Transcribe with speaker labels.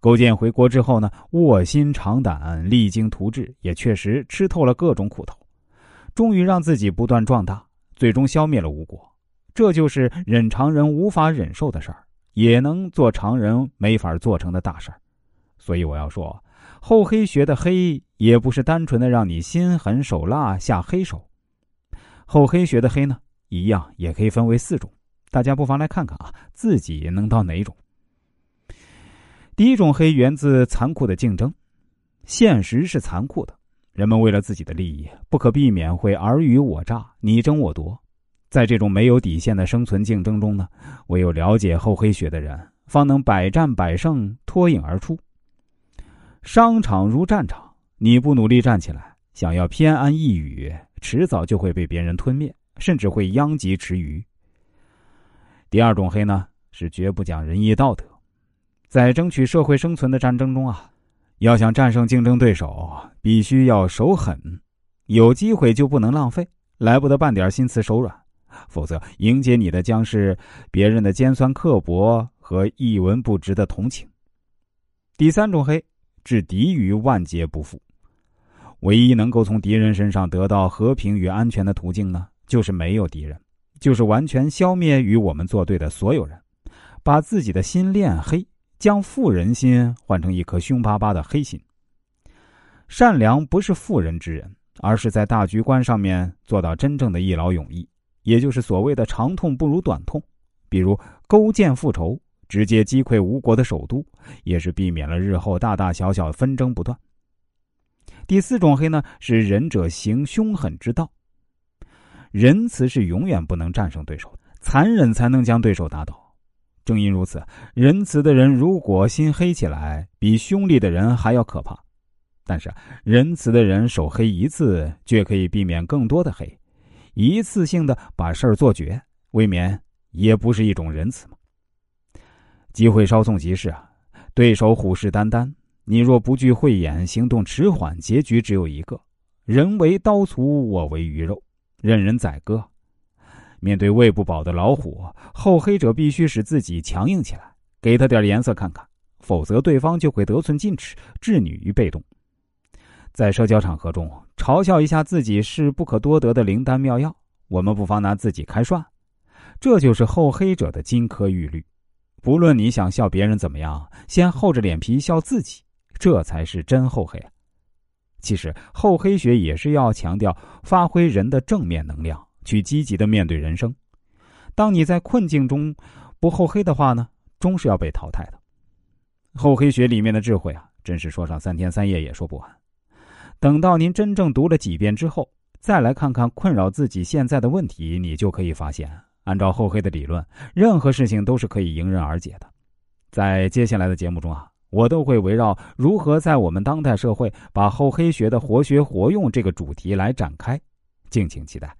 Speaker 1: 勾践回国之后呢，卧薪尝胆，励精图治，也确实吃透了各种苦头，终于让自己不断壮大，最终消灭了吴国。这就是忍常人无法忍受的事儿，也能做常人没法做成的大事儿。所以我要说，厚黑学的黑也不是单纯的让你心狠手辣下黑手。厚黑学的黑呢，一样也可以分为四种，大家不妨来看看啊，自己能到哪种。第一种黑源自残酷的竞争，现实是残酷的，人们为了自己的利益，不可避免会尔虞我诈、你争我夺。在这种没有底线的生存竞争中呢，唯有了解厚黑学的人，方能百战百胜，脱颖而出。商场如战场，你不努力站起来，想要偏安一隅，迟早就会被别人吞灭，甚至会殃及池鱼。第二种黑呢，是绝不讲仁义道德。在争取社会生存的战争中啊，要想战胜竞争对手，必须要手狠，有机会就不能浪费，来不得半点心慈手软，否则迎接你的将是别人的尖酸刻薄和一文不值的同情。第三种黑，置敌于万劫不复，唯一能够从敌人身上得到和平与安全的途径呢，就是没有敌人，就是完全消灭与我们作对的所有人，把自己的心练黑。将富人心换成一颗凶巴巴的黑心。善良不是妇人之仁，而是在大局观上面做到真正的一劳永逸，也就是所谓的长痛不如短痛。比如勾践复仇，直接击溃吴国的首都，也是避免了日后大大小小纷争不断。第四种黑呢，是仁者行凶狠之道。仁慈是永远不能战胜对手的，残忍才能将对手打倒。正因如此，仁慈的人如果心黑起来，比凶厉的人还要可怕。但是，仁慈的人手黑一次，却可以避免更多的黑，一次性的把事儿做绝，未免也不是一种仁慈吗？机会稍纵即逝啊！对手虎视眈眈，你若不惧慧眼，行动迟缓，结局只有一个：人为刀俎，我为鱼肉，任人宰割。面对喂不饱的老虎，厚黑者必须使自己强硬起来，给他点颜色看看，否则对方就会得寸进尺，置你于被动。在社交场合中嘲笑一下自己是不可多得的灵丹妙药，我们不妨拿自己开涮，这就是厚黑者的金科玉律。不论你想笑别人怎么样，先厚着脸皮笑自己，这才是真厚黑。其实厚黑学也是要强调发挥人的正面能量。去积极的面对人生。当你在困境中不厚黑的话呢，终是要被淘汰的。厚黑学里面的智慧啊，真是说上三天三夜也说不完。等到您真正读了几遍之后，再来看看困扰自己现在的问题，你就可以发现，按照厚黑的理论，任何事情都是可以迎刃而解的。在接下来的节目中啊，我都会围绕如何在我们当代社会把厚黑学的活学活用这个主题来展开，敬请期待。